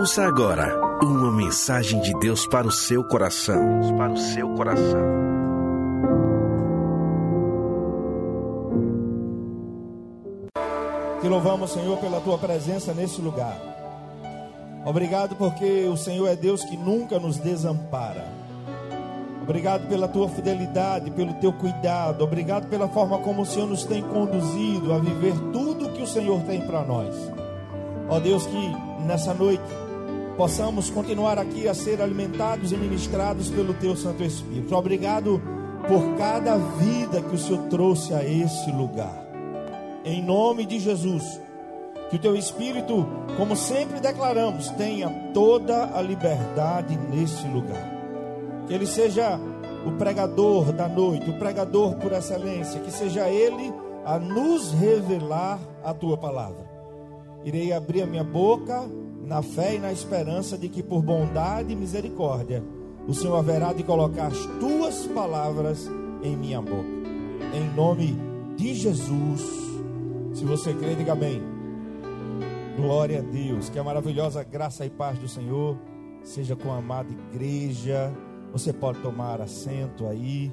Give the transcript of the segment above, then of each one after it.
Ouça agora uma mensagem de Deus para o seu coração. Para o seu coração. Te louvamos, Senhor, pela tua presença nesse lugar. Obrigado porque o Senhor é Deus que nunca nos desampara. Obrigado pela tua fidelidade, pelo teu cuidado. Obrigado pela forma como o Senhor nos tem conduzido a viver tudo que o Senhor tem para nós. Ó Deus, que nessa noite possamos continuar aqui a ser alimentados e ministrados pelo teu Santo Espírito. Obrigado por cada vida que o Senhor trouxe a esse lugar. Em nome de Jesus, que o teu Espírito, como sempre declaramos, tenha toda a liberdade nesse lugar. Que ele seja o pregador da noite, o pregador por excelência, que seja ele a nos revelar a tua palavra. Irei abrir a minha boca na fé e na esperança de que por bondade e misericórdia o Senhor haverá de colocar as tuas palavras em minha boca. Em nome de Jesus. Se você crê, diga amém. Glória a Deus. Que a maravilhosa graça e paz do Senhor seja com a amada igreja. Você pode tomar assento aí.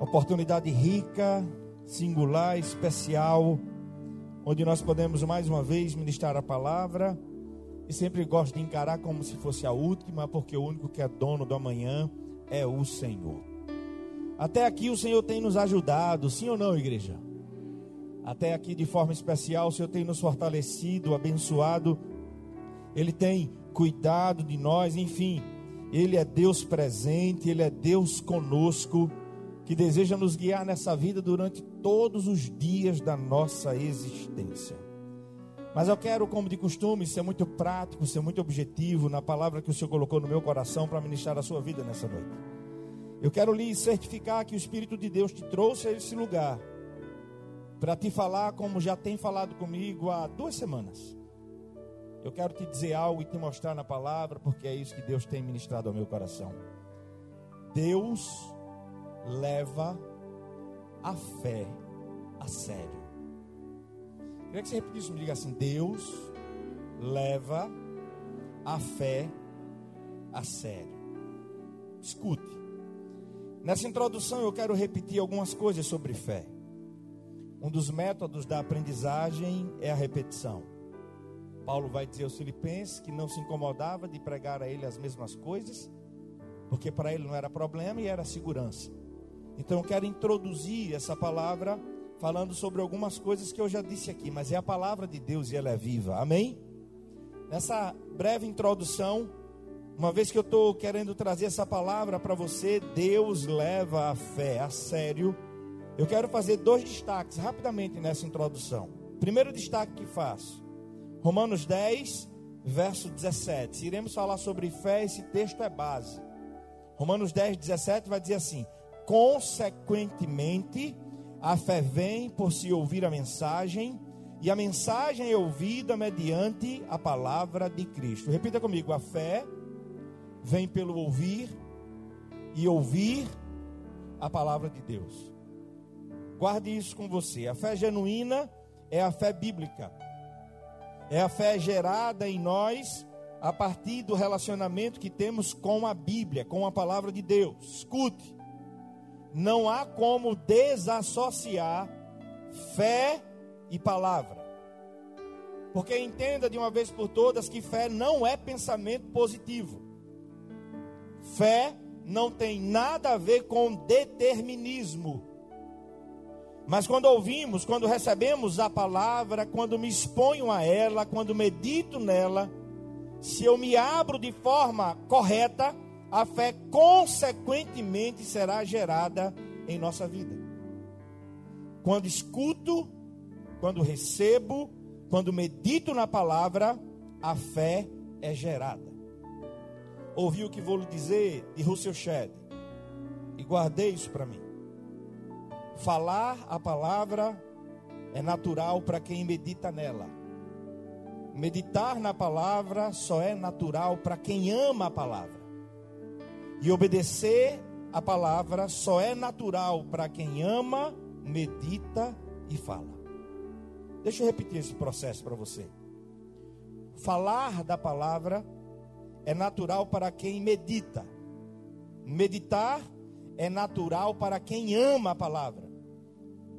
Oportunidade rica, singular, especial, onde nós podemos mais uma vez ministrar a palavra. E sempre gosto de encarar como se fosse a última, porque o único que é dono do amanhã é o Senhor. Até aqui o Senhor tem nos ajudado, sim ou não, igreja? Até aqui de forma especial, o Senhor tem nos fortalecido, abençoado. Ele tem cuidado de nós, enfim. Ele é Deus presente, ele é Deus conosco, que deseja nos guiar nessa vida durante todos os dias da nossa existência. Mas eu quero, como de costume, ser muito prático, ser muito objetivo na palavra que o Senhor colocou no meu coração para ministrar a sua vida nessa noite. Eu quero lhe certificar que o Espírito de Deus te trouxe a esse lugar para te falar como já tem falado comigo há duas semanas. Eu quero te dizer algo e te mostrar na palavra, porque é isso que Deus tem ministrado ao meu coração. Deus leva a fé a sério. Queria que você repetisse diga assim: Deus leva a fé a sério. Escute. Nessa introdução eu quero repetir algumas coisas sobre fé. Um dos métodos da aprendizagem é a repetição. Paulo vai dizer aos Filipenses que não se incomodava de pregar a ele as mesmas coisas, porque para ele não era problema e era segurança. Então eu quero introduzir essa palavra falando sobre algumas coisas que eu já disse aqui, mas é a palavra de Deus e ela é viva. Amém? Nessa breve introdução, uma vez que eu estou querendo trazer essa palavra para você, Deus leva a fé a sério. Eu quero fazer dois destaques rapidamente nessa introdução. Primeiro destaque que faço, Romanos 10, verso 17. Se iremos falar sobre fé, esse texto é base. Romanos 10, 17 vai dizer assim: Consequentemente, a fé vem por se ouvir a mensagem, e a mensagem é ouvida mediante a palavra de Cristo. Repita comigo: a fé vem pelo ouvir, e ouvir a palavra de Deus. Guarde isso com você. A fé genuína é a fé bíblica. É a fé gerada em nós a partir do relacionamento que temos com a Bíblia, com a palavra de Deus. Escute. Não há como desassociar fé e palavra. Porque entenda de uma vez por todas que fé não é pensamento positivo. Fé não tem nada a ver com determinismo. Mas quando ouvimos, quando recebemos a palavra, quando me exponho a ela, quando medito nela, se eu me abro de forma correta, a fé consequentemente será gerada em nossa vida. Quando escuto, quando recebo, quando medito na palavra, a fé é gerada. Ouvi o que vou lhe dizer de Russell Shedd e guardei isso para mim. Falar a palavra é natural para quem medita nela. Meditar na palavra só é natural para quem ama a palavra. E obedecer a palavra só é natural para quem ama, medita e fala. Deixa eu repetir esse processo para você. falar da palavra é natural para quem medita. Meditar é natural para quem ama a palavra.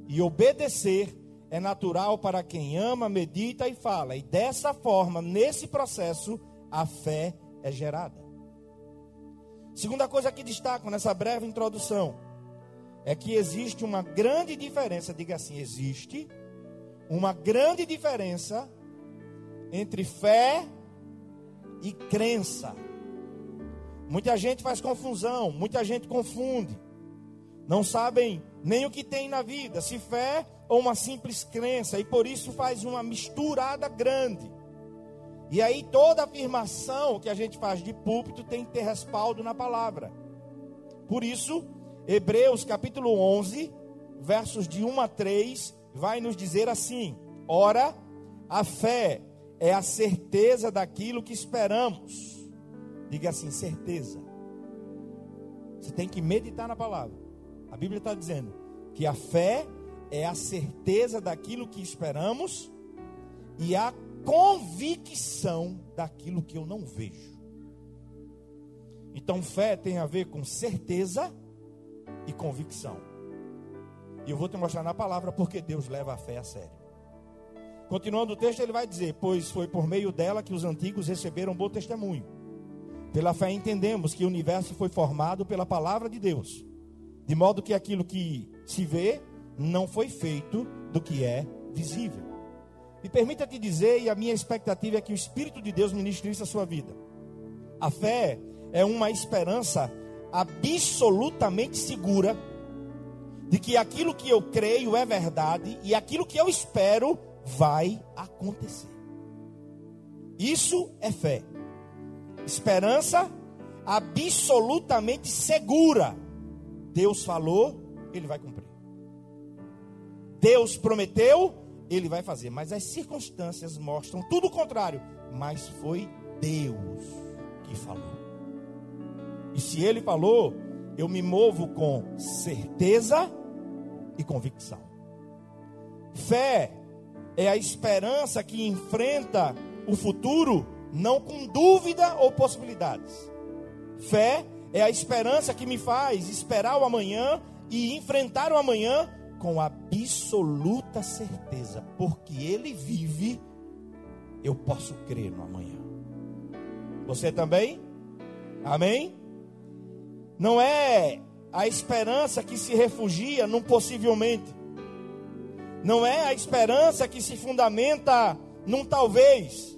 E obedecer é natural para quem ama, medita e fala. E dessa forma, nesse processo, a fé é gerada. Segunda coisa que destaco nessa breve introdução é que existe uma grande diferença, diga assim, existe uma grande diferença entre fé e crença. Muita gente faz confusão, muita gente confunde. Não sabem nem o que tem na vida, se fé ou uma simples crença, e por isso faz uma misturada grande. E aí toda afirmação que a gente faz de púlpito tem que ter respaldo na palavra. Por isso, Hebreus capítulo 11, versos de 1 a 3, vai nos dizer assim: Ora, a fé é a certeza daquilo que esperamos. Diga assim, certeza. Você tem que meditar na palavra. A Bíblia está dizendo que a fé é a certeza daquilo que esperamos e a convicção daquilo que eu não vejo. Então, fé tem a ver com certeza e convicção. E eu vou te mostrar na palavra porque Deus leva a fé a sério. Continuando o texto, ele vai dizer: Pois foi por meio dela que os antigos receberam bom testemunho. Pela fé entendemos que o universo foi formado pela palavra de Deus, de modo que aquilo que se vê não foi feito do que é visível. Me permita te dizer, e a minha expectativa é que o Espírito de Deus ministre isso à sua vida. A fé é uma esperança absolutamente segura de que aquilo que eu creio é verdade e aquilo que eu espero vai acontecer. Isso é fé. Esperança absolutamente segura. Deus falou, ele vai cumprir. Deus prometeu, ele vai fazer. Mas as circunstâncias mostram tudo o contrário. Mas foi Deus que falou. E se ele falou, eu me movo com certeza e convicção. Fé é a esperança que enfrenta o futuro não com dúvida ou possibilidades. Fé é a esperança que me faz esperar o amanhã e enfrentar o amanhã com absoluta certeza, porque ele vive, eu posso crer no amanhã. Você também? Amém? Não é a esperança que se refugia num possivelmente. Não é a esperança que se fundamenta num talvez.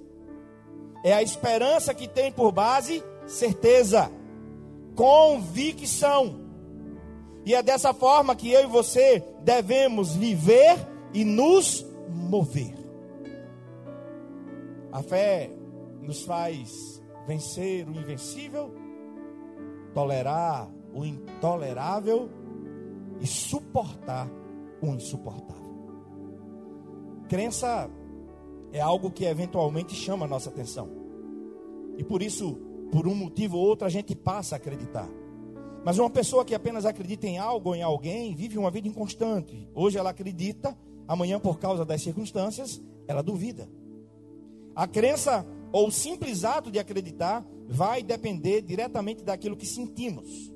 É a esperança que tem por base certeza, convicção. E é dessa forma que eu e você devemos viver e nos mover. A fé nos faz vencer o invencível, tolerar o intolerável e suportar o insuportável. Crença é algo que eventualmente chama a nossa atenção. E por isso, por um motivo ou outro, a gente passa a acreditar. Mas uma pessoa que apenas acredita em algo ou em alguém vive uma vida inconstante. Hoje ela acredita, amanhã, por causa das circunstâncias, ela duvida. A crença ou o simples ato de acreditar vai depender diretamente daquilo que sentimos.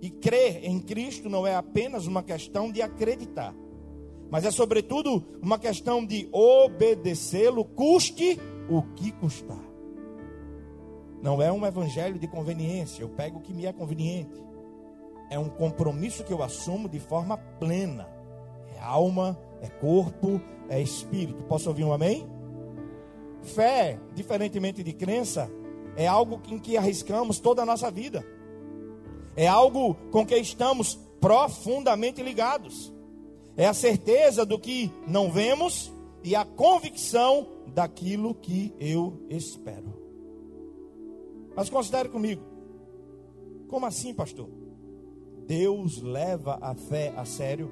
E crer em Cristo não é apenas uma questão de acreditar, mas é sobretudo uma questão de obedecê-lo, custe o que custar. Não é um evangelho de conveniência, eu pego o que me é conveniente. É um compromisso que eu assumo de forma plena. É alma, é corpo, é espírito. Posso ouvir um amém? Fé, diferentemente de crença, é algo em que arriscamos toda a nossa vida. É algo com que estamos profundamente ligados. É a certeza do que não vemos e a convicção daquilo que eu espero. Mas considere comigo. Como assim, pastor? Deus leva a fé a sério?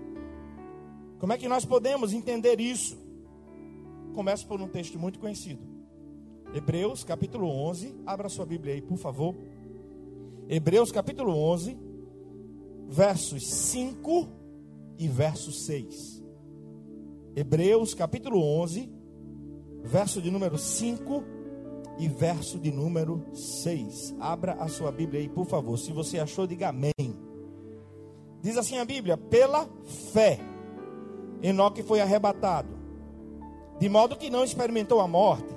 Como é que nós podemos entender isso? Começo por um texto muito conhecido. Hebreus capítulo 11. Abra sua Bíblia aí, por favor. Hebreus capítulo 11, versos 5 e verso 6. Hebreus capítulo 11, verso de número 5 e verso de número 6. Abra a sua Bíblia aí, por favor. Se você achou, diga amém. Diz assim a Bíblia: pela fé, Enoque foi arrebatado, de modo que não experimentou a morte,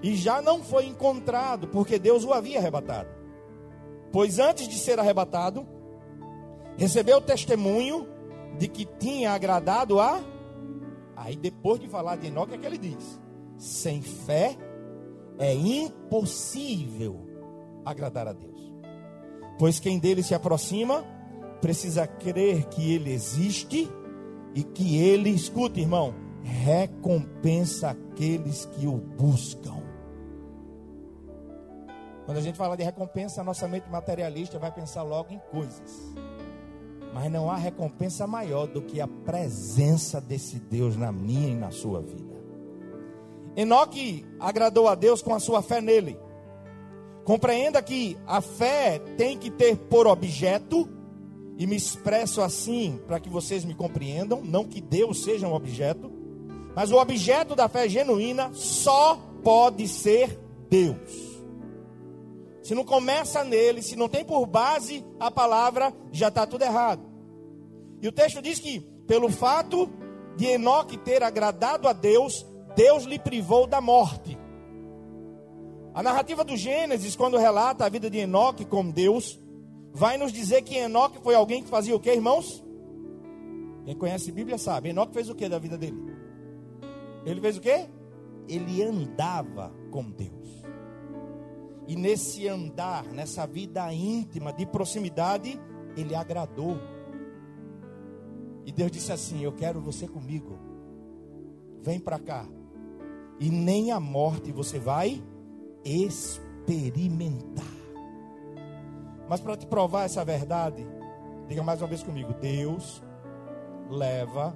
e já não foi encontrado, porque Deus o havia arrebatado. Pois antes de ser arrebatado, recebeu testemunho de que tinha agradado a. Aí depois de falar de Enoque, é que ele diz: sem fé é impossível agradar a Deus. Pois quem dele se aproxima precisa crer que ele existe e que ele, escuta, irmão, recompensa aqueles que o buscam. Quando a gente fala de recompensa, a nossa mente materialista vai pensar logo em coisas. Mas não há recompensa maior do que a presença desse Deus na minha e na sua vida. Enoque agradou a Deus com a sua fé nele. Compreenda que a fé tem que ter por objeto, e me expresso assim para que vocês me compreendam, não que Deus seja um objeto, mas o objeto da fé genuína só pode ser Deus. Se não começa nele, se não tem por base a palavra, já está tudo errado. E o texto diz que, pelo fato de Enoque ter agradado a Deus, Deus lhe privou da morte. A narrativa do Gênesis, quando relata a vida de Enoque com Deus, vai nos dizer que Enoque foi alguém que fazia o que, irmãos? Quem conhece a Bíblia sabe. Enoque fez o que da vida dele? Ele fez o que? Ele andava com Deus. E nesse andar, nessa vida íntima, de proximidade, ele agradou. E Deus disse assim: Eu quero você comigo. Vem para cá e nem a morte você vai experimentar. Mas para te provar essa verdade, diga mais uma vez comigo: Deus leva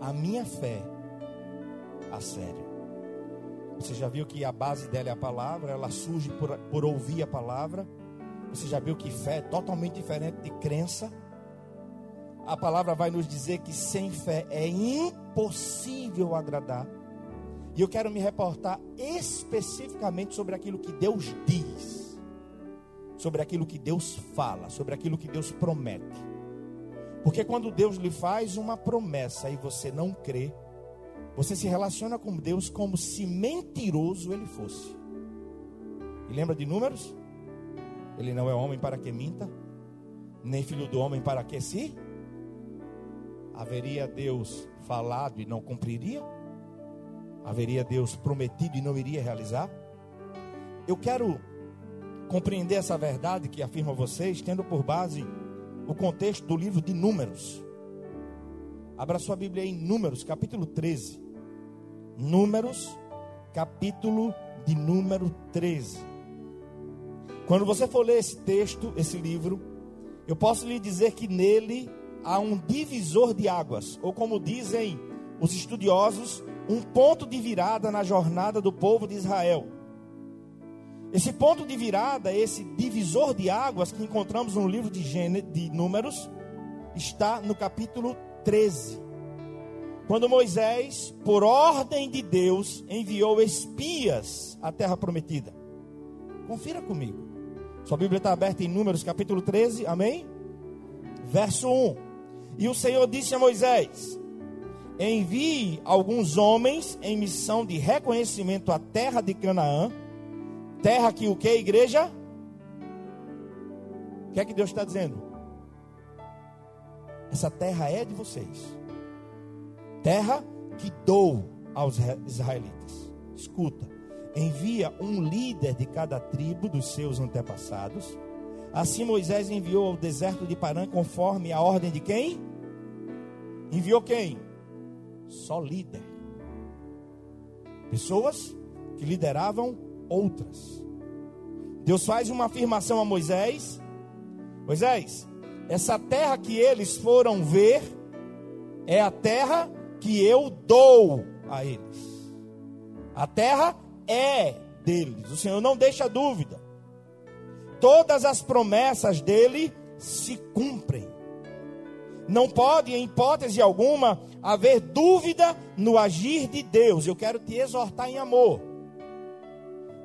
a minha fé a sério. Você já viu que a base dela é a palavra, ela surge por, por ouvir a palavra. Você já viu que fé é totalmente diferente de crença. A palavra vai nos dizer que sem fé é impossível agradar e eu quero me reportar especificamente sobre aquilo que Deus diz, sobre aquilo que Deus fala, sobre aquilo que Deus promete. Porque quando Deus lhe faz uma promessa e você não crê, você se relaciona com Deus como se mentiroso ele fosse. E lembra de números? Ele não é homem para que minta, nem filho do homem para que se. Haveria Deus falado e não cumpriria? Haveria Deus prometido e não iria realizar? Eu quero compreender essa verdade que afirma vocês, tendo por base o contexto do livro de Números. Abra sua Bíblia em Números, capítulo 13. Números, capítulo de número 13. Quando você for ler esse texto, esse livro, eu posso lhe dizer que nele há um divisor de águas, ou como dizem os estudiosos, um ponto de virada na jornada do povo de Israel. Esse ponto de virada, esse divisor de águas que encontramos no livro de, de Números, está no capítulo 13. Quando Moisés, por ordem de Deus, enviou espias à terra prometida. Confira comigo. Sua Bíblia está aberta em Números capítulo 13, amém? Verso 1. E o Senhor disse a Moisés: envie alguns homens em missão de reconhecimento à terra de Canaã, terra que o que, igreja? O que é que Deus está dizendo? Essa terra é de vocês, terra que dou aos israelitas. Escuta, envia um líder de cada tribo dos seus antepassados. Assim Moisés enviou ao deserto de Parã conforme a ordem de quem? Enviou quem? Só líder. Pessoas que lideravam outras. Deus faz uma afirmação a Moisés: Moisés, essa terra que eles foram ver é a terra que eu dou a eles. A terra é deles. O Senhor não deixa dúvida. Todas as promessas dele se cumprem. Não pode, em hipótese alguma, haver dúvida no agir de Deus. Eu quero te exortar em amor.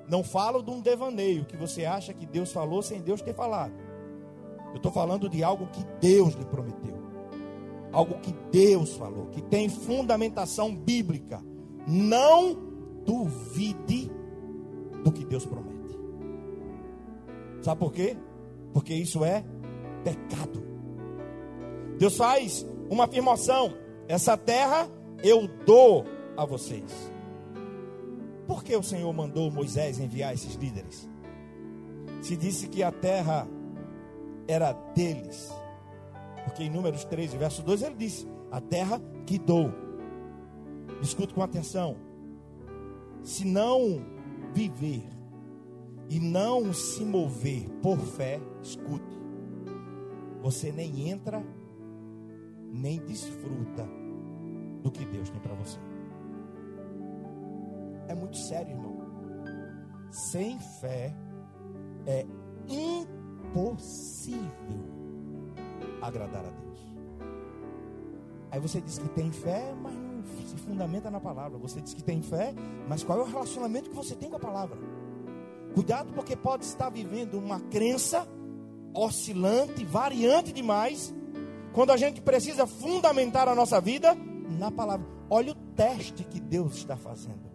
Não falo de um devaneio que você acha que Deus falou sem Deus ter falado. Eu estou falando de algo que Deus lhe prometeu. Algo que Deus falou, que tem fundamentação bíblica. Não duvide do que Deus promete. Sabe por quê? Porque isso é pecado. Deus faz uma afirmação: essa terra eu dou a vocês. Por que o Senhor mandou Moisés enviar esses líderes? Se disse que a terra era deles. Porque em Números 13, verso 2, ele disse: A terra que dou. Escute com atenção. Se não viver e não se mover por fé, escute, você nem entra, nem desfruta do que Deus tem para você. É muito sério, irmão. Sem fé é impossível agradar a Deus. Aí você diz que tem fé, mas não se fundamenta na palavra. Você diz que tem fé, mas qual é o relacionamento que você tem com a palavra? Cuidado, porque pode estar vivendo uma crença oscilante, variante demais, quando a gente precisa fundamentar a nossa vida na palavra. Olha o teste que Deus está fazendo.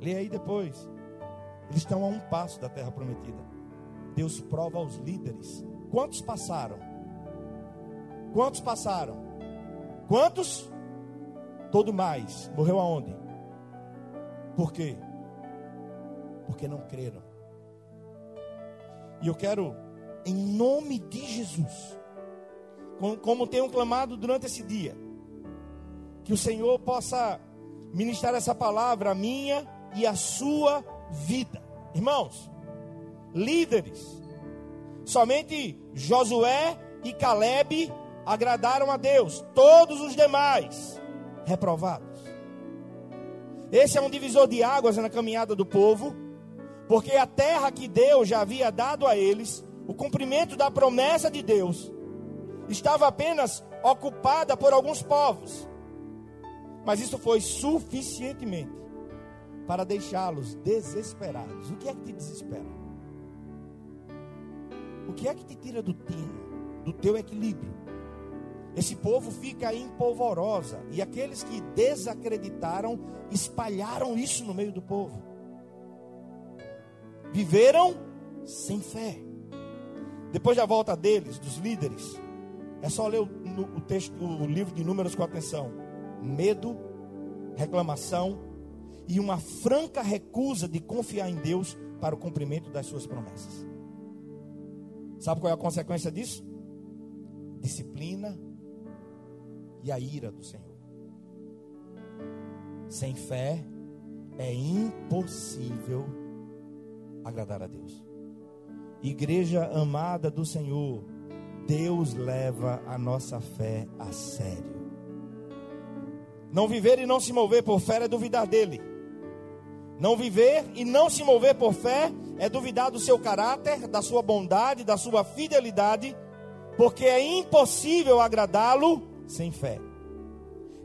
Leia aí depois. Eles estão a um passo da terra prometida. Deus prova aos líderes. Quantos passaram? Quantos passaram? Quantos? Todo mais. Morreu aonde? Por quê? Porque não creram. E eu quero, em nome de Jesus, como tenho clamado durante esse dia, que o Senhor possa ministrar essa palavra a minha e a sua vida. Irmãos, líderes, somente Josué e Caleb agradaram a Deus, todos os demais reprovados. Esse é um divisor de águas na caminhada do povo, porque a terra que Deus já havia dado a eles, o cumprimento da promessa de Deus, estava apenas ocupada por alguns povos. Mas isso foi suficientemente para deixá-los desesperados. O que é que te desespera? O que é que te tira do tino, do teu equilíbrio? Esse povo fica em polvorosa, e aqueles que desacreditaram espalharam isso no meio do povo. Viveram sem fé. Depois da volta deles, dos líderes, é só ler o, o texto, o livro de Números com atenção. Medo, reclamação, e uma franca recusa de confiar em Deus para o cumprimento das suas promessas. Sabe qual é a consequência disso? Disciplina e a ira do Senhor. Sem fé é impossível agradar a Deus. Igreja amada do Senhor, Deus leva a nossa fé a sério. Não viver e não se mover por fé é duvidar dele. Não viver e não se mover por fé é duvidar do seu caráter, da sua bondade, da sua fidelidade, porque é impossível agradá-lo sem fé.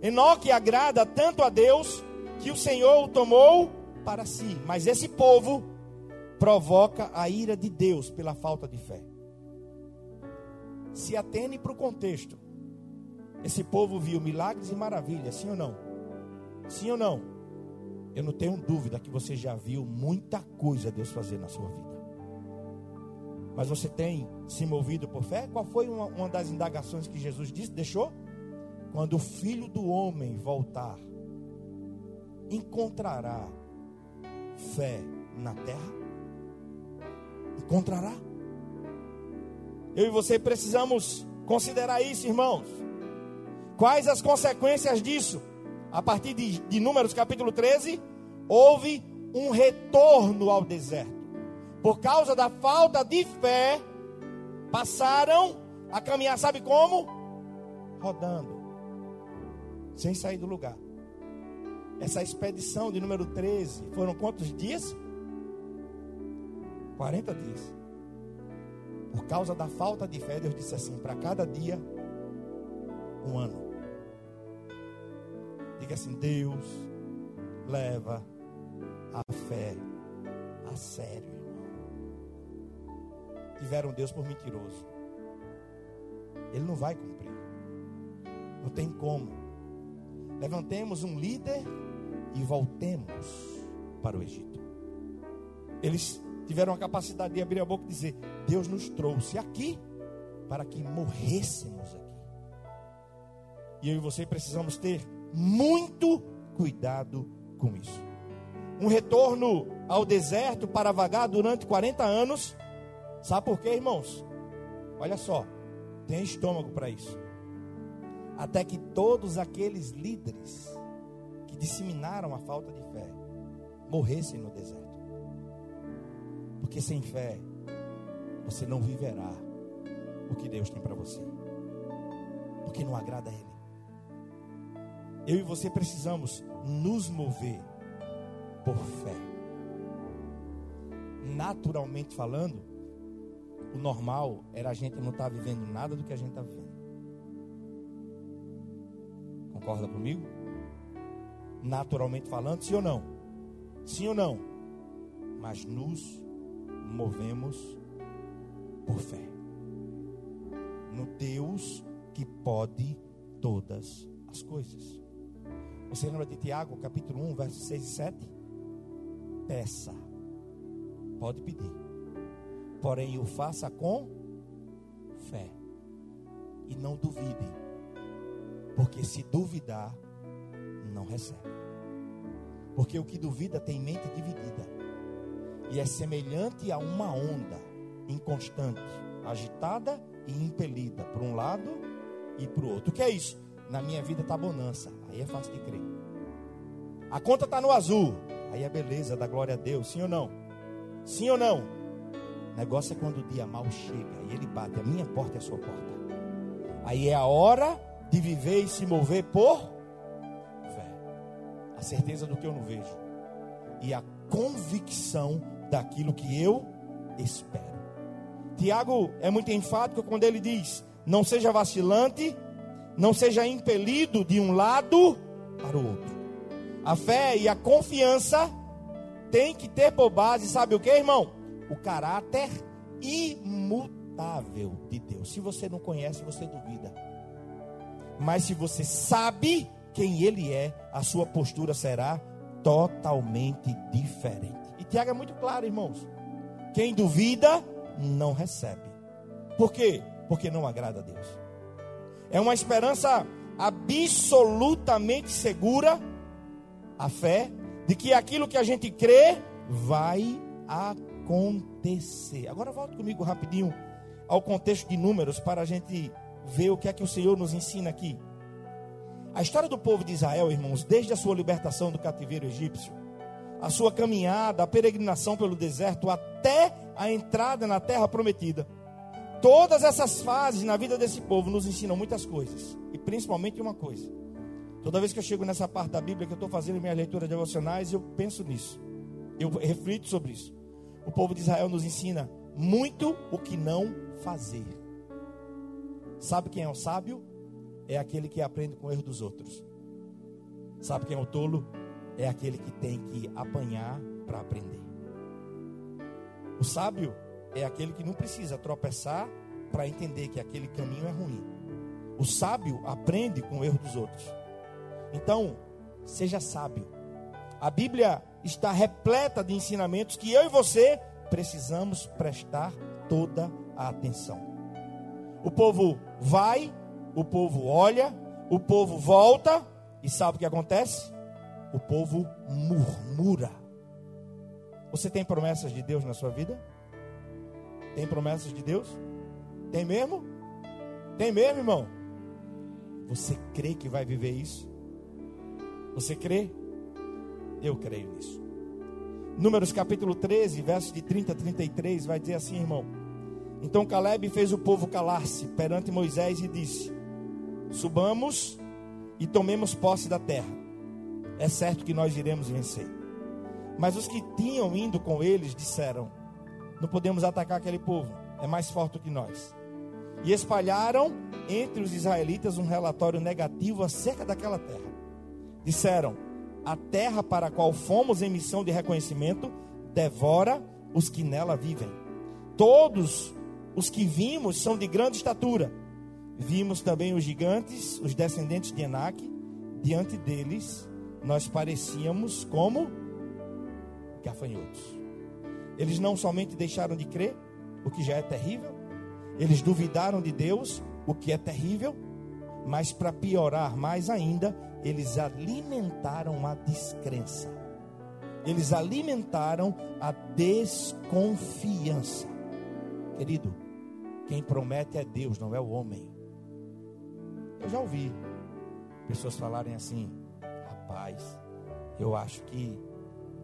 Enoque agrada tanto a Deus que o Senhor o tomou para si, mas esse povo provoca a ira de Deus pela falta de fé. Se atene para o contexto. Esse povo viu milagres e maravilhas, sim ou não? Sim ou não? Eu não tenho dúvida que você já viu muita coisa Deus fazer na sua vida. Mas você tem se movido por fé? Qual foi uma, uma das indagações que Jesus disse? Deixou? Quando o filho do homem voltar, encontrará fé na terra? Encontrará? Eu e você precisamos considerar isso, irmãos. Quais as consequências disso? a partir de, de Números capítulo 13, houve um retorno ao deserto. Por causa da falta de fé, passaram a caminhar, sabe como? Rodando, sem sair do lugar. Essa expedição de número 13 foram quantos dias? 40 dias. Por causa da falta de fé, Deus disse assim: para cada dia um ano. Diga assim: Deus leva a fé a sério, irmão. Tiveram Deus por mentiroso. Ele não vai cumprir. Não tem como. Levantemos um líder e voltemos para o Egito. Eles tiveram a capacidade de abrir a boca e dizer: Deus nos trouxe aqui para que morrêssemos aqui. E eu e você precisamos ter muito cuidado com isso. Um retorno ao deserto para vagar durante 40 anos. Sabe por quê, irmãos? Olha só, tem estômago para isso. Até que todos aqueles líderes que disseminaram a falta de fé morressem no deserto. Porque sem fé você não viverá o que Deus tem para você. Porque não agrada a Ele. Eu e você precisamos nos mover por fé. Naturalmente falando, o normal era a gente não estar tá vivendo nada do que a gente está vivendo. Concorda comigo? Naturalmente falando, sim ou não? Sim ou não? Mas nos movemos por fé no Deus que pode todas as coisas. Você lembra de Tiago, capítulo 1, versos 6 e 7? Peça, pode pedir, porém o faça com fé e não duvide, porque se duvidar, não recebe. Porque o que duvida tem mente dividida e é semelhante a uma onda inconstante, agitada e impelida para um lado e para o outro. O que é isso? Na minha vida está bonança. Aí é fácil de crer. A conta está no azul. Aí é beleza, da glória a Deus. Sim ou não? Sim ou não? O negócio é quando o dia mal chega e ele bate a minha porta e a sua porta. Aí é a hora de viver e se mover por fé. A certeza do que eu não vejo. E a convicção daquilo que eu espero. Tiago é muito enfático quando ele diz: não seja vacilante, não seja impelido de um lado para o outro. A fé e a confiança tem que ter por base, sabe o que, irmão? O caráter imutável de Deus. Se você não conhece, você duvida. Mas se você sabe quem Ele é, a sua postura será totalmente diferente. Tiago é muito claro, irmãos. Quem duvida, não recebe. Por quê? Porque não agrada a Deus. É uma esperança absolutamente segura, a fé, de que aquilo que a gente crê vai acontecer. Agora volta comigo rapidinho ao contexto de números para a gente ver o que é que o Senhor nos ensina aqui. A história do povo de Israel, irmãos, desde a sua libertação do cativeiro egípcio, a sua caminhada, a peregrinação pelo deserto, até a entrada na terra prometida. Todas essas fases na vida desse povo nos ensinam muitas coisas, e principalmente uma coisa. Toda vez que eu chego nessa parte da Bíblia que eu estou fazendo minha leitura devocionais, eu penso nisso, eu reflito sobre isso. O povo de Israel nos ensina muito o que não fazer. Sabe quem é o sábio? É aquele que aprende com o erro dos outros. Sabe quem é o tolo? É aquele que tem que apanhar para aprender. O sábio é aquele que não precisa tropeçar para entender que aquele caminho é ruim. O sábio aprende com o erro dos outros. Então, seja sábio. A Bíblia está repleta de ensinamentos que eu e você precisamos prestar toda a atenção. O povo vai, o povo olha, o povo volta, e sabe o que acontece? O povo murmura. Você tem promessas de Deus na sua vida? Tem promessas de Deus? Tem mesmo? Tem mesmo, irmão? Você crê que vai viver isso? Você crê? Eu creio nisso. Números capítulo 13, versos de 30 a 33, vai dizer assim, irmão. Então Caleb fez o povo calar-se perante Moisés e disse: Subamos e tomemos posse da terra. É certo que nós iremos vencer. Mas os que tinham indo com eles disseram: Não podemos atacar aquele povo, é mais forte que nós. e espalharam entre os israelitas um relatório negativo acerca daquela terra. Disseram: A terra para a qual fomos em missão de reconhecimento devora os que nela vivem. Todos os que vimos são de grande estatura. Vimos também os gigantes, os descendentes de Enaque. Diante deles, nós parecíamos como gafanhotos. Eles não somente deixaram de crer, o que já é terrível, eles duvidaram de Deus, o que é terrível, mas para piorar mais ainda, eles alimentaram a descrença. Eles alimentaram a desconfiança. Querido, quem promete é Deus, não é o homem. Eu já ouvi pessoas falarem assim: rapaz, eu acho que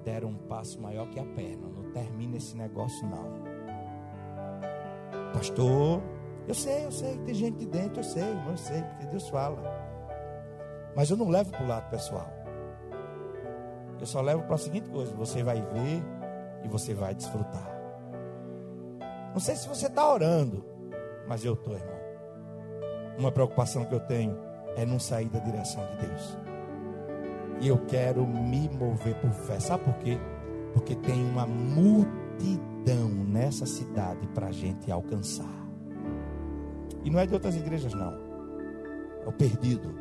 deram um passo maior que a perna. Não termina esse negócio, não. Pastor, eu sei, eu sei que tem gente de dentro, eu sei, eu sei, porque Deus fala. Mas eu não levo para o lado pessoal. Eu só levo para a seguinte coisa: você vai ver e você vai desfrutar. Não sei se você está orando, mas eu estou, irmão. Uma preocupação que eu tenho é não sair da direção de Deus. E eu quero me mover por fé. Sabe por quê? Porque tem uma multidão nessa cidade para a gente alcançar. E não é de outras igrejas, não. É o perdido.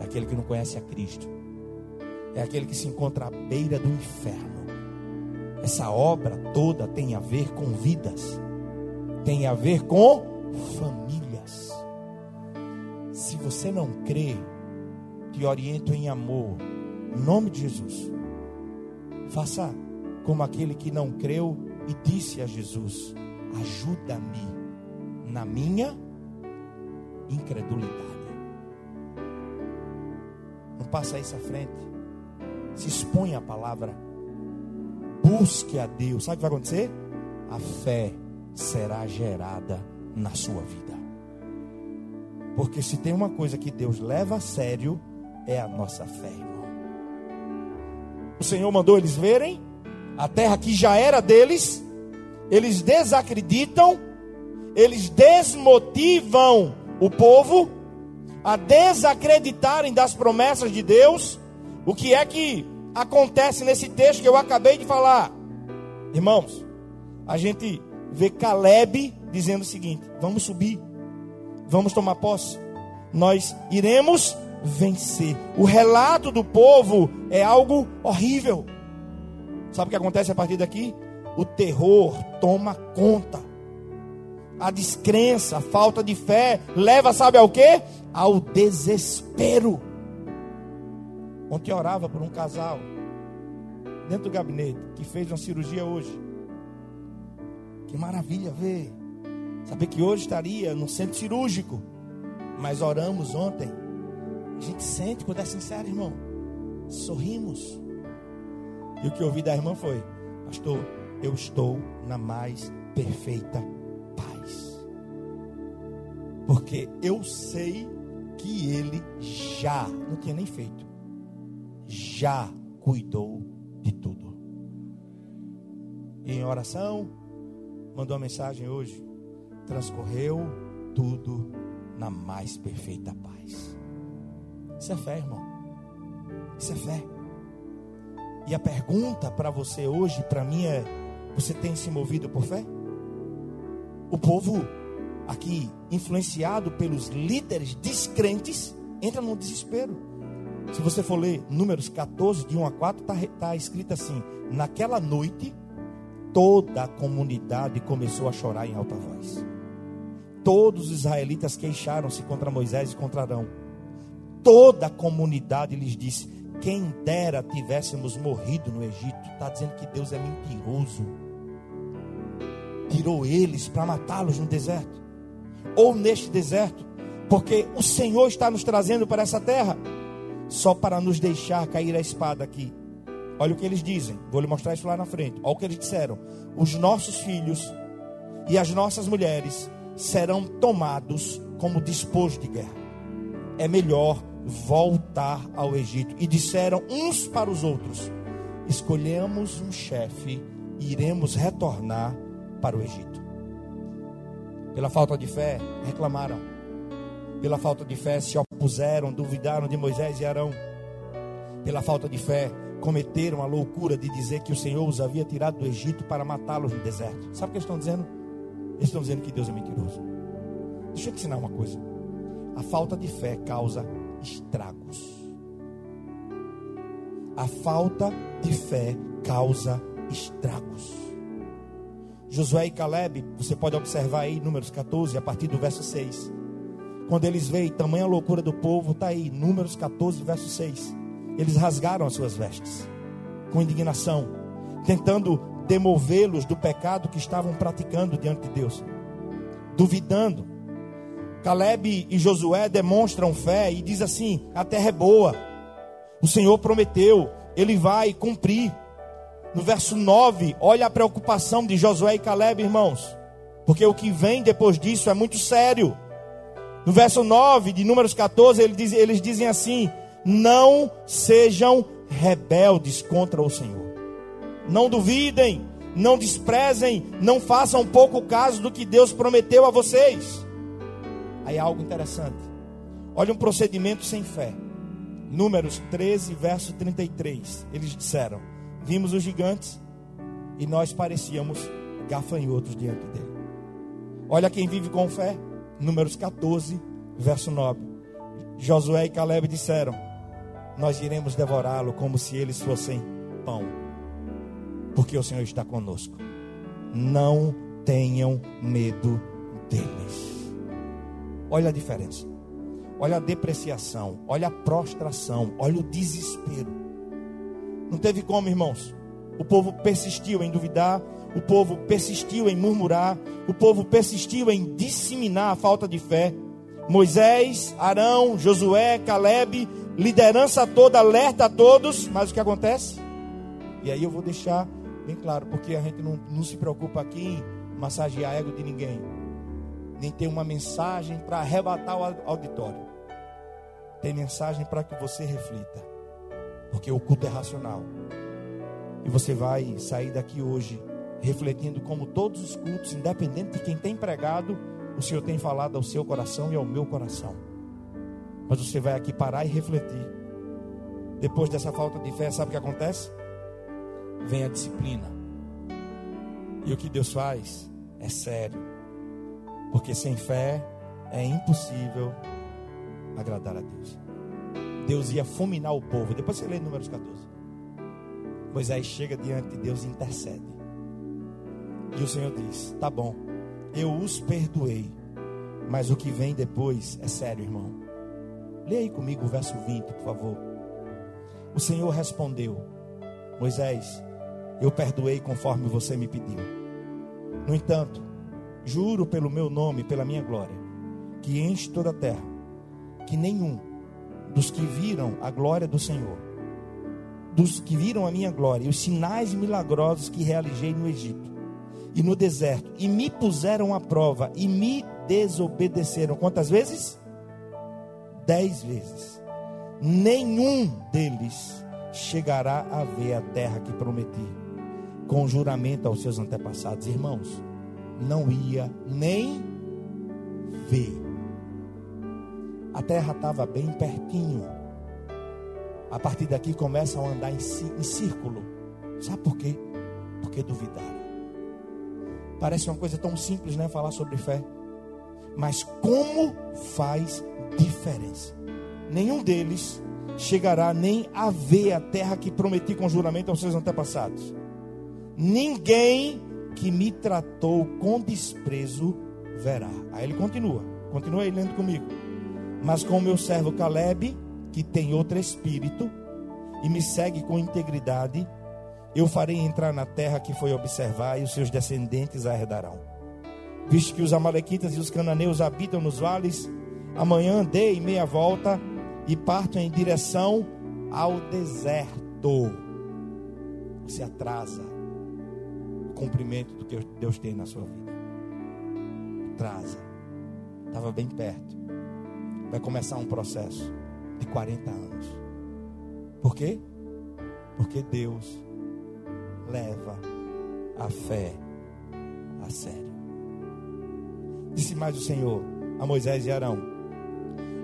É aquele que não conhece a Cristo. É aquele que se encontra à beira do inferno. Essa obra toda tem a ver com vidas. Tem a ver com famílias. Se você não crê, te oriento em amor. Em nome de Jesus. Faça como aquele que não creu e disse a Jesus: Ajuda-me na minha incredulidade. Não passa isso à frente. Se expõe à palavra. Busque a Deus. Sabe o que vai acontecer? A fé será gerada na sua vida. Porque se tem uma coisa que Deus leva a sério, é a nossa fé, irmão. O Senhor mandou eles verem a terra que já era deles, eles desacreditam eles desmotivam o povo a desacreditarem das promessas de Deus. O que é que acontece nesse texto que eu acabei de falar? Irmãos, a gente vê Caleb dizendo o seguinte: vamos subir, vamos tomar posse, nós iremos vencer. O relato do povo é algo horrível. Sabe o que acontece a partir daqui? O terror toma conta a descrença, a falta de fé, leva, sabe ao que? Ao desespero. Ontem eu orava por um casal, dentro do gabinete, que fez uma cirurgia hoje. Que maravilha ver. Saber que hoje estaria no centro cirúrgico. Mas oramos ontem. A gente sente quando é sincero, irmão. Sorrimos. E o que eu ouvi da irmã foi: Pastor, eu estou na mais perfeita porque eu sei que ele já, não tinha nem feito, já cuidou de tudo. E em oração, mandou uma mensagem hoje. Transcorreu tudo na mais perfeita paz. Isso é fé, irmão. Isso é fé. E a pergunta para você hoje, para mim, é: você tem se movido por fé? O povo aqui, influenciado pelos líderes descrentes, entra no desespero. Se você for ler Números 14, de 1 a 4, está tá escrito assim: Naquela noite, toda a comunidade começou a chorar em alta voz. Todos os israelitas queixaram-se contra Moisés e contra Arão. Toda a comunidade lhes disse: Quem dera tivéssemos morrido no Egito. Está dizendo que Deus é mentiroso. Tirou eles para matá-los no deserto ou neste deserto, porque o Senhor está nos trazendo para essa terra, só para nos deixar cair a espada aqui. Olha o que eles dizem, vou lhe mostrar isso lá na frente. Olha o que eles disseram: os nossos filhos e as nossas mulheres serão tomados como despojo de guerra. É melhor voltar ao Egito. E disseram uns para os outros: escolhemos um chefe e iremos retornar para o Egito. Pela falta de fé, reclamaram. Pela falta de fé, se opuseram, duvidaram de Moisés e Arão. Pela falta de fé, cometeram a loucura de dizer que o Senhor os havia tirado do Egito para matá-los no deserto. Sabe o que eles estão dizendo? Eles estão dizendo que Deus é mentiroso. Deixa eu te ensinar uma coisa. A falta de fé causa estragos. A falta de fé causa estragos. Josué e Caleb, você pode observar aí, números 14, a partir do verso 6. Quando eles veem tamanha loucura do povo, está aí, números 14, verso 6. Eles rasgaram as suas vestes, com indignação, tentando demovê-los do pecado que estavam praticando diante de Deus, duvidando. Caleb e Josué demonstram fé e diz assim: a terra é boa, o Senhor prometeu, ele vai cumprir. No verso 9, olha a preocupação de Josué e Caleb, irmãos. Porque o que vem depois disso é muito sério. No verso 9 de Números 14, eles dizem, eles dizem assim: Não sejam rebeldes contra o Senhor. Não duvidem, não desprezem, não façam pouco caso do que Deus prometeu a vocês. Aí algo interessante. Olha um procedimento sem fé. Números 13, verso 33. Eles disseram: Vimos os gigantes e nós parecíamos gafanhotos diante dele. Olha quem vive com fé. Números 14, verso 9. Josué e Caleb disseram: Nós iremos devorá-lo como se eles fossem pão, porque o Senhor está conosco. Não tenham medo deles. Olha a diferença. Olha a depreciação, olha a prostração, olha o desespero. Não teve como, irmãos. O povo persistiu em duvidar, o povo persistiu em murmurar, o povo persistiu em disseminar a falta de fé. Moisés, Arão, Josué, Caleb, liderança toda, alerta a todos, mas o que acontece? E aí eu vou deixar bem claro, porque a gente não, não se preocupa aqui em massagear ego de ninguém, nem ter uma mensagem para arrebatar o auditório. Tem mensagem para que você reflita. Porque o culto é racional. E você vai sair daqui hoje refletindo como todos os cultos, independente de quem tem pregado, o Senhor tem falado ao seu coração e ao meu coração. Mas você vai aqui parar e refletir. Depois dessa falta de fé, sabe o que acontece? Vem a disciplina. E o que Deus faz é sério. Porque sem fé é impossível agradar a Deus. Deus ia fulminar o povo. Depois você lê Números 14. Moisés chega diante de Deus e intercede. E o Senhor diz: Tá bom, eu os perdoei. Mas o que vem depois é sério, irmão. Leia aí comigo o verso 20, por favor. O Senhor respondeu: Moisés, eu perdoei conforme você me pediu. No entanto, juro pelo meu nome, pela minha glória, que enche toda a terra, que nenhum dos que viram a glória do Senhor, dos que viram a minha glória e os sinais milagrosos que realizei no Egito e no deserto, e me puseram à prova e me desobedeceram. Quantas vezes? Dez vezes. Nenhum deles chegará a ver a terra que prometi, com juramento aos seus antepassados. Irmãos, não ia nem ver a terra estava bem pertinho. A partir daqui começam a andar em, em círculo. Sabe por quê? Porque duvidaram. Parece uma coisa tão simples, né? Falar sobre fé. Mas como faz diferença? Nenhum deles chegará nem a ver a terra que prometi com juramento aos seus antepassados. Ninguém que me tratou com desprezo verá. Aí ele continua. Continua aí lendo comigo. Mas com o meu servo Caleb, que tem outro espírito e me segue com integridade, eu farei entrar na terra que foi observar e os seus descendentes a herdarão. Visto que os amalequitas e os cananeus habitam nos vales, amanhã dei meia volta e parto em direção ao deserto. Você atrasa cumprimento do que Deus tem na sua vida. Atrasa. Estava bem perto vai começar um processo de 40 anos. Por quê? Porque Deus leva a fé a sério. Disse mais o Senhor a Moisés e Arão: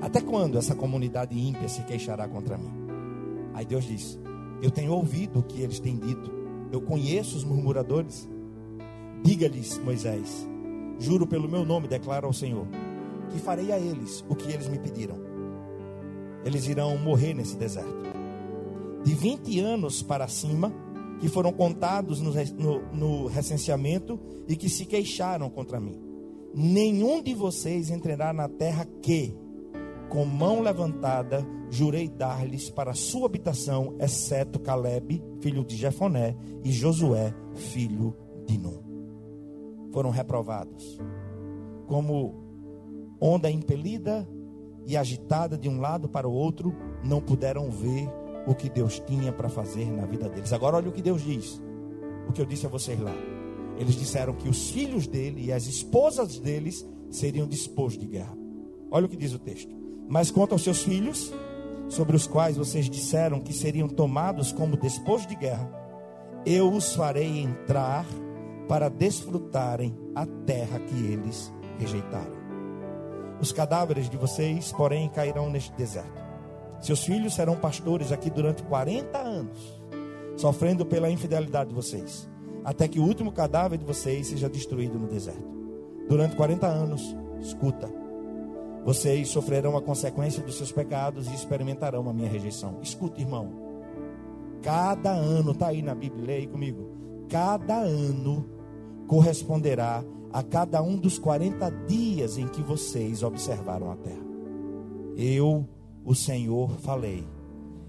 Até quando essa comunidade ímpia se queixará contra mim? Aí Deus disse: Eu tenho ouvido o que eles têm dito. Eu conheço os murmuradores. Diga-lhes, Moisés: Juro pelo meu nome, declara ao Senhor, que farei a eles o que eles me pediram. Eles irão morrer nesse deserto. De 20 anos para cima, que foram contados no, no, no recenseamento e que se queixaram contra mim. Nenhum de vocês entrará na terra que, com mão levantada, jurei dar-lhes para sua habitação, exceto Caleb, filho de Jefoné, e Josué, filho de Nun foram reprovados. Como onda impelida e agitada de um lado para o outro, não puderam ver o que Deus tinha para fazer na vida deles. Agora olha o que Deus diz. O que eu disse a vocês lá. Eles disseram que os filhos dele e as esposas deles seriam dispostos de guerra. Olha o que diz o texto. Mas quanto aos seus filhos, sobre os quais vocês disseram que seriam tomados como dispostos de guerra, eu os farei entrar para desfrutarem a terra que eles rejeitaram. Os cadáveres de vocês, porém, cairão neste deserto. Seus filhos serão pastores aqui durante 40 anos, sofrendo pela infidelidade de vocês, até que o último cadáver de vocês seja destruído no deserto. Durante 40 anos, escuta, vocês sofrerão a consequência dos seus pecados e experimentarão a minha rejeição. Escuta, irmão. Cada ano, está aí na Bíblia, leia comigo. Cada ano corresponderá a cada um dos 40 dias em que vocês observaram a terra. Eu, o Senhor, falei,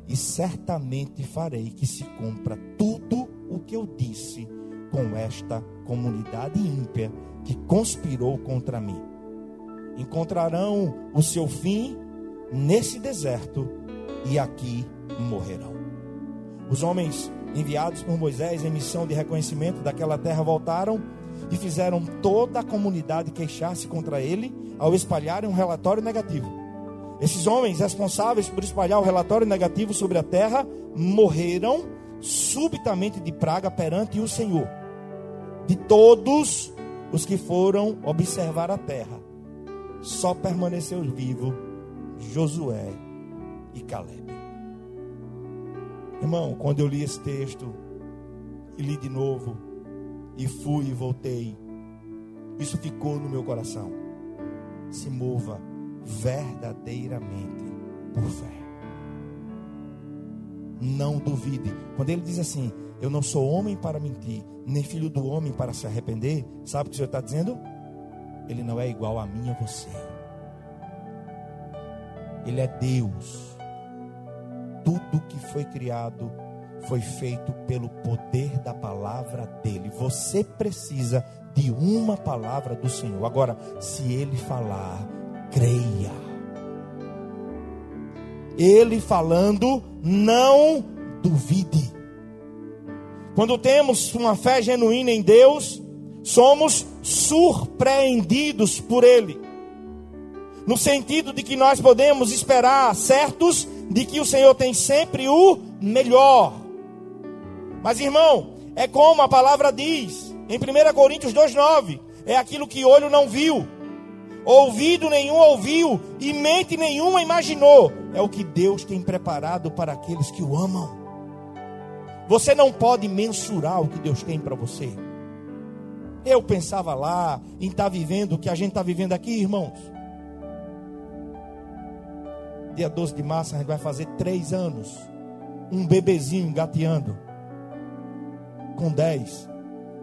e certamente farei que se cumpra tudo o que eu disse com esta comunidade ímpia que conspirou contra mim. Encontrarão o seu fim nesse deserto e aqui morrerão. Os homens enviados por Moisés em missão de reconhecimento daquela terra, voltaram e fizeram toda a comunidade queixar-se contra ele ao espalharem um relatório negativo. Esses homens responsáveis por espalhar o relatório negativo sobre a terra morreram subitamente de praga perante o Senhor. De todos os que foram observar a terra, só permaneceu vivo Josué e Caleb. Irmão, quando eu li esse texto e li de novo, e fui e voltei, isso ficou no meu coração. Se mova verdadeiramente por fé. Não duvide. Quando ele diz assim: Eu não sou homem para mentir, nem filho do homem para se arrepender, sabe o que o Senhor está dizendo? Ele não é igual a mim e a você. Ele é Deus tudo que foi criado foi feito pelo poder da palavra dele. Você precisa de uma palavra do Senhor. Agora, se ele falar, creia. Ele falando, não duvide. Quando temos uma fé genuína em Deus, somos surpreendidos por Ele. No sentido de que nós podemos esperar certos de que o Senhor tem sempre o melhor. Mas irmão, é como a palavra diz em 1 Coríntios 2,9: é aquilo que olho não viu, ouvido nenhum ouviu e mente nenhuma imaginou. É o que Deus tem preparado para aqueles que o amam. Você não pode mensurar o que Deus tem para você. Eu pensava lá em estar tá vivendo o que a gente está vivendo aqui, irmãos dia 12 de março, a gente vai fazer três anos. Um bebezinho engateando. Com 10,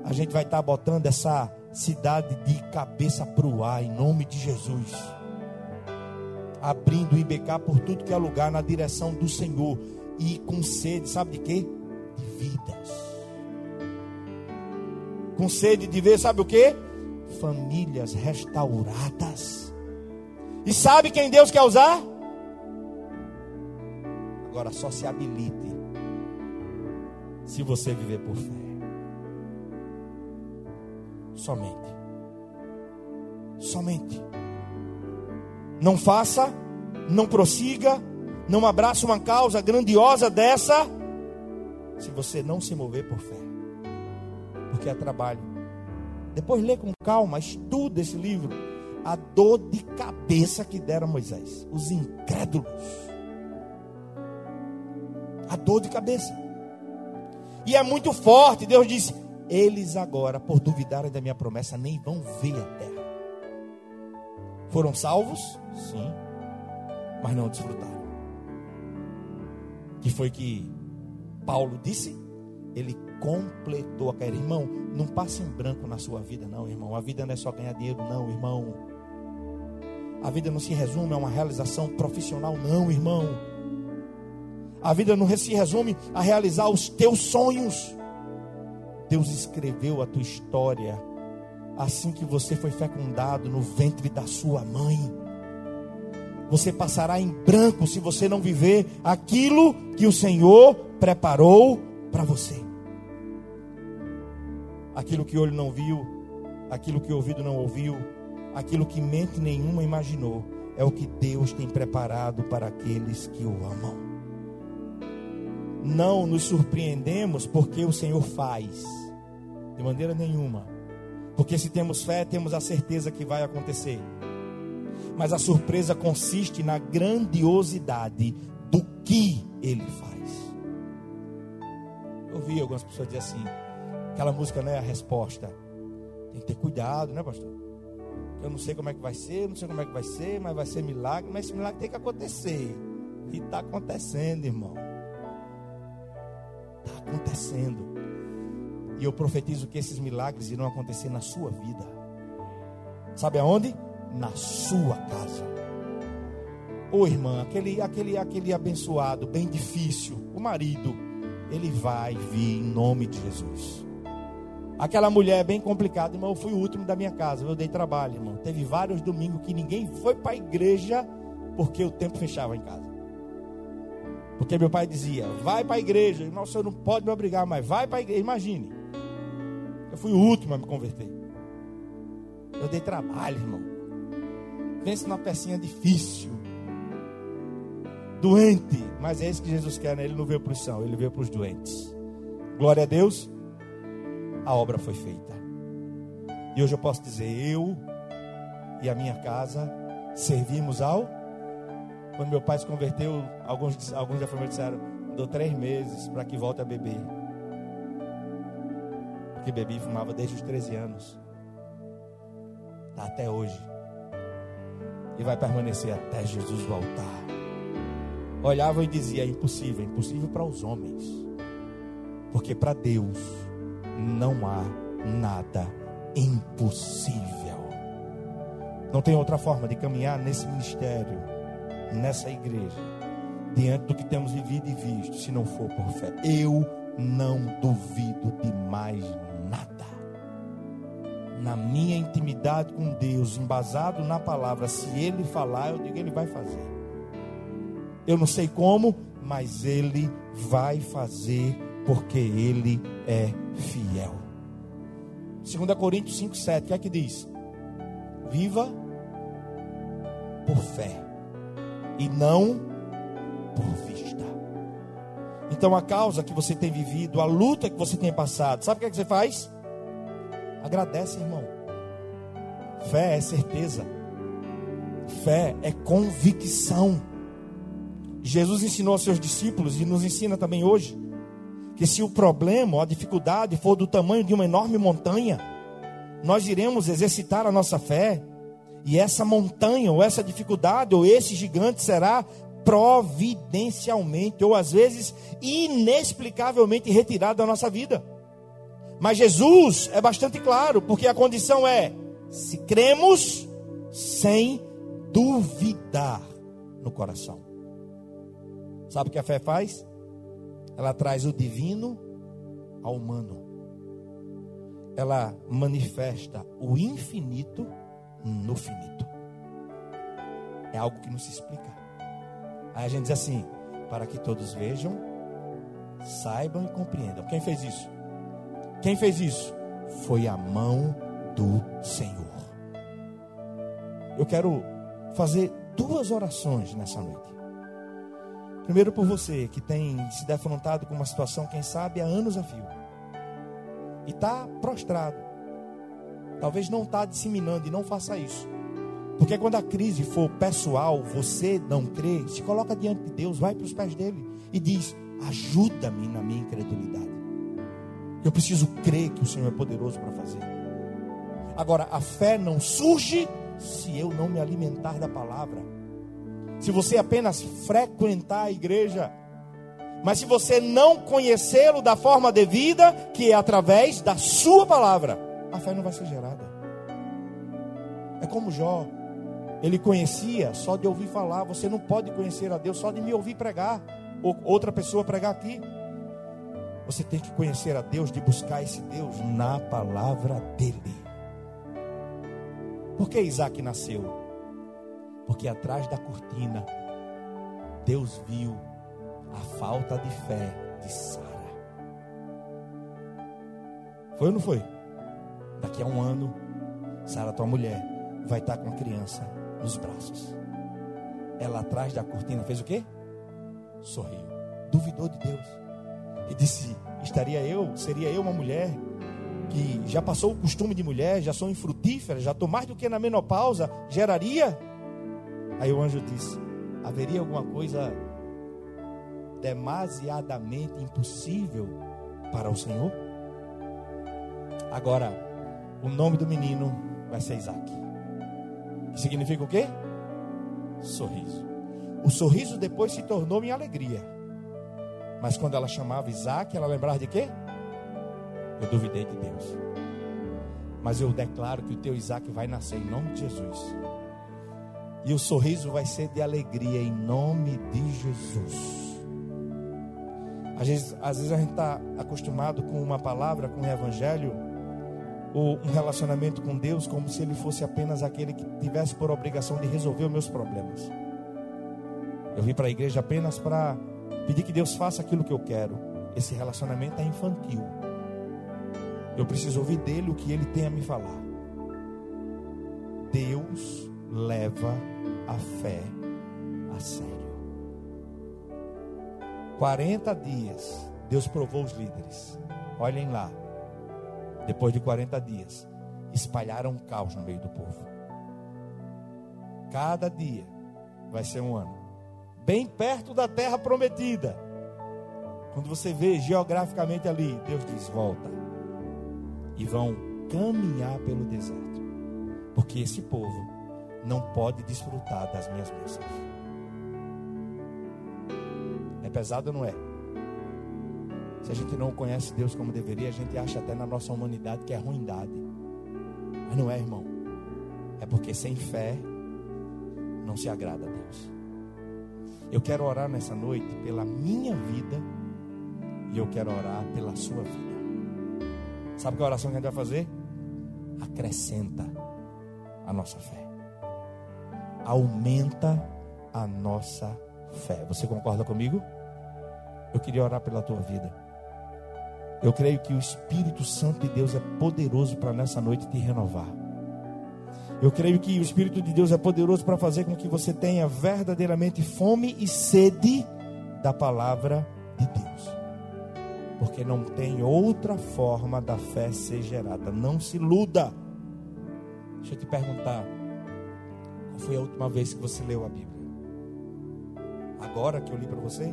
a gente vai estar tá botando essa cidade de cabeça para o ar, em nome de Jesus. Abrindo o IBK por tudo que é lugar, na direção do Senhor. E com sede, sabe de quê? De vidas. Com sede de ver, sabe o quê? Famílias restauradas. E sabe quem Deus quer usar? Agora só se habilite se você viver por fé. Somente. Somente. Não faça, não prossiga, não abrace uma causa grandiosa dessa se você não se mover por fé. Porque é trabalho. Depois lê com calma, estuda esse livro. a dor de cabeça que deram a Moisés. Os incrédulos. A dor de cabeça. E é muito forte. Deus disse: Eles agora, por duvidarem da minha promessa, nem vão ver a terra. Foram salvos? Sim. Mas não desfrutaram. Que foi que Paulo disse? Ele completou a carreira. Irmão, não passe em branco na sua vida, não, irmão. A vida não é só ganhar dinheiro, não, irmão. A vida não se resume a uma realização profissional, não, irmão. A vida não se resume a realizar os teus sonhos. Deus escreveu a tua história assim que você foi fecundado no ventre da sua mãe. Você passará em branco se você não viver aquilo que o Senhor preparou para você. Aquilo que olho não viu, aquilo que ouvido não ouviu, aquilo que mente nenhuma imaginou, é o que Deus tem preparado para aqueles que o amam. Não nos surpreendemos porque o Senhor faz, de maneira nenhuma. Porque se temos fé, temos a certeza que vai acontecer. Mas a surpresa consiste na grandiosidade do que ele faz. Eu ouvi algumas pessoas dizer assim: aquela música não é a resposta. Tem que ter cuidado, né, pastor? Eu não sei como é que vai ser, não sei como é que vai ser, mas vai ser milagre, mas esse milagre tem que acontecer. E está acontecendo, irmão. Está acontecendo. E eu profetizo que esses milagres irão acontecer na sua vida. Sabe aonde? Na sua casa. Ô irmã, aquele, aquele, aquele abençoado, bem difícil, o marido, ele vai vir em nome de Jesus. Aquela mulher bem complicada, irmão, eu fui o último da minha casa, eu dei trabalho, irmão. Teve vários domingos que ninguém foi para a igreja porque o tempo fechava em casa. Porque meu pai dizia: vai para a igreja, irmão, o senhor não pode me obrigar, mas vai para a igreja. Imagine, eu fui o último a me converter. Eu dei trabalho, irmão. Pense numa pecinha difícil, doente, mas é isso que Jesus quer, né? Ele não veio para os são, ele veio para os doentes. Glória a Deus a obra foi feita. E hoje eu posso dizer, eu e a minha casa servimos ao. Quando meu pai se converteu, alguns, alguns da família disseram: dou três meses para que volte a beber. Porque bebi e fumava desde os 13 anos. Está até hoje. E vai permanecer até Jesus voltar. Olhava e dizia: é impossível, é impossível para os homens. Porque para Deus não há nada impossível. Não tem outra forma de caminhar nesse ministério, nessa igreja, diante do que temos vivido e visto, se não for por fé. Eu não duvido de mais nada. Na minha intimidade com Deus, embasado na palavra, se Ele falar, eu digo, Ele vai fazer. Eu não sei como, mas Ele vai fazer porque Ele é fiel. 2 Coríntios 5, 7, o que é que diz? Viva por fé e não por vista. Então a causa que você tem vivido, a luta que você tem passado, sabe o que, é que você faz? Agradece, irmão. Fé é certeza. Fé é convicção. Jesus ensinou aos seus discípulos e nos ensina também hoje que se o problema ou a dificuldade for do tamanho de uma enorme montanha, nós iremos exercitar a nossa fé, e essa montanha, ou essa dificuldade, ou esse gigante será providencialmente, ou às vezes inexplicavelmente retirado da nossa vida. Mas Jesus é bastante claro, porque a condição é: se cremos sem duvidar no coração. Sabe o que a fé faz? Ela traz o divino ao humano. Ela manifesta o infinito no finito. É algo que não se explica. Aí a gente diz assim: para que todos vejam, saibam e compreendam. Quem fez isso? Quem fez isso? Foi a mão do Senhor. Eu quero fazer duas orações nessa noite. Primeiro por você que tem se defrontado com uma situação, quem sabe, há anos a fio. E está prostrado. Talvez não está disseminando e não faça isso. Porque quando a crise for pessoal, você não crê, se coloca diante de Deus, vai para os pés dele e diz: ajuda-me na minha incredulidade. Eu preciso crer que o Senhor é poderoso para fazer. Agora, a fé não surge se eu não me alimentar da palavra. Se você apenas frequentar a igreja, mas se você não conhecê-lo da forma devida, que é através da sua palavra, a fé não vai ser gerada. É como Jó. Ele conhecia só de ouvir falar. Você não pode conhecer a Deus só de me ouvir pregar. Ou outra pessoa pregar aqui. Você tem que conhecer a Deus, de buscar esse Deus na palavra dele. Por que Isaac nasceu? Porque atrás da cortina, Deus viu a falta de fé de Sara. Foi ou não foi? Daqui a um ano, Sara, tua mulher, vai estar com a criança nos braços. Ela atrás da cortina fez o quê? Sorriu. Duvidou de Deus. E disse: Estaria eu, seria eu uma mulher que já passou o costume de mulher, já sou infrutífera, já estou mais do que na menopausa, geraria? Aí o anjo disse: haveria alguma coisa demasiadamente impossível para o Senhor? Agora, o nome do menino vai ser Isaac. Que significa o quê? Sorriso. O sorriso depois se tornou minha alegria. Mas quando ela chamava Isaac, ela lembrava de quê? Eu duvidei de Deus. Mas eu declaro que o teu Isaac vai nascer em nome de Jesus. E o sorriso vai ser de alegria em nome de Jesus. Às vezes, às vezes a gente está acostumado com uma palavra, com o um evangelho, ou um relacionamento com Deus, como se ele fosse apenas aquele que tivesse por obrigação de resolver os meus problemas. Eu vim para a igreja apenas para pedir que Deus faça aquilo que eu quero. Esse relacionamento é infantil. Eu preciso ouvir dele o que ele tem a me falar. Deus leva a fé a sério. 40 dias, Deus provou os líderes. Olhem lá. Depois de 40 dias, espalharam um caos no meio do povo. Cada dia vai ser um ano. Bem perto da terra prometida. Quando você vê geograficamente ali, Deus diz: volta e vão caminhar pelo deserto, porque esse povo não pode desfrutar das minhas bênçãos. É pesado ou não é? Se a gente não conhece Deus como deveria, a gente acha até na nossa humanidade que é ruindade. Mas não é, irmão. É porque sem fé não se agrada a Deus. Eu quero orar nessa noite pela minha vida e eu quero orar pela sua vida. Sabe qual oração que a gente vai fazer? Acrescenta a nossa fé. Aumenta a nossa fé. Você concorda comigo? Eu queria orar pela tua vida. Eu creio que o Espírito Santo de Deus é poderoso para nessa noite te renovar. Eu creio que o Espírito de Deus é poderoso para fazer com que você tenha verdadeiramente fome e sede da palavra de Deus porque não tem outra forma da fé ser gerada. Não se iluda. Deixa eu te perguntar: foi a última vez que você leu a Bíblia? Agora que eu li para você?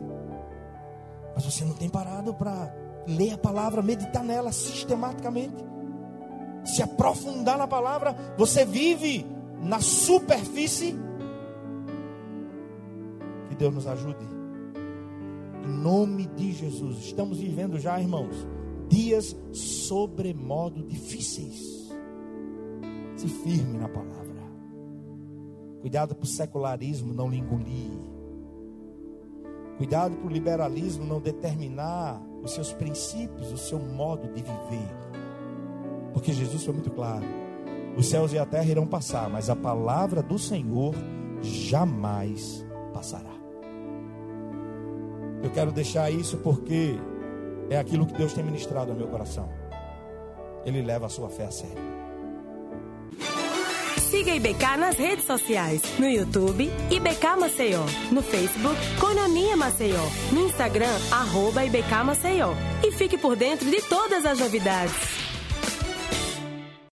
Mas você não tem parado para ler a palavra, meditar nela sistematicamente, se aprofundar na palavra. Você vive na superfície. Que Deus nos ajude em nome de Jesus. Estamos vivendo já, irmãos, dias sobremodo difíceis. Se firme na palavra. Cuidado para o secularismo não lhe engolir. Cuidado para o liberalismo não determinar os seus princípios, o seu modo de viver. Porque Jesus foi muito claro: os céus e a terra irão passar, mas a palavra do Senhor jamais passará. Eu quero deixar isso porque é aquilo que Deus tem ministrado ao meu coração. Ele leva a sua fé a sério. Siga IBK nas redes sociais. No YouTube, IBK Maceió. No Facebook, Cononia Maceió. No Instagram, arroba IBK Maceió. E fique por dentro de todas as novidades.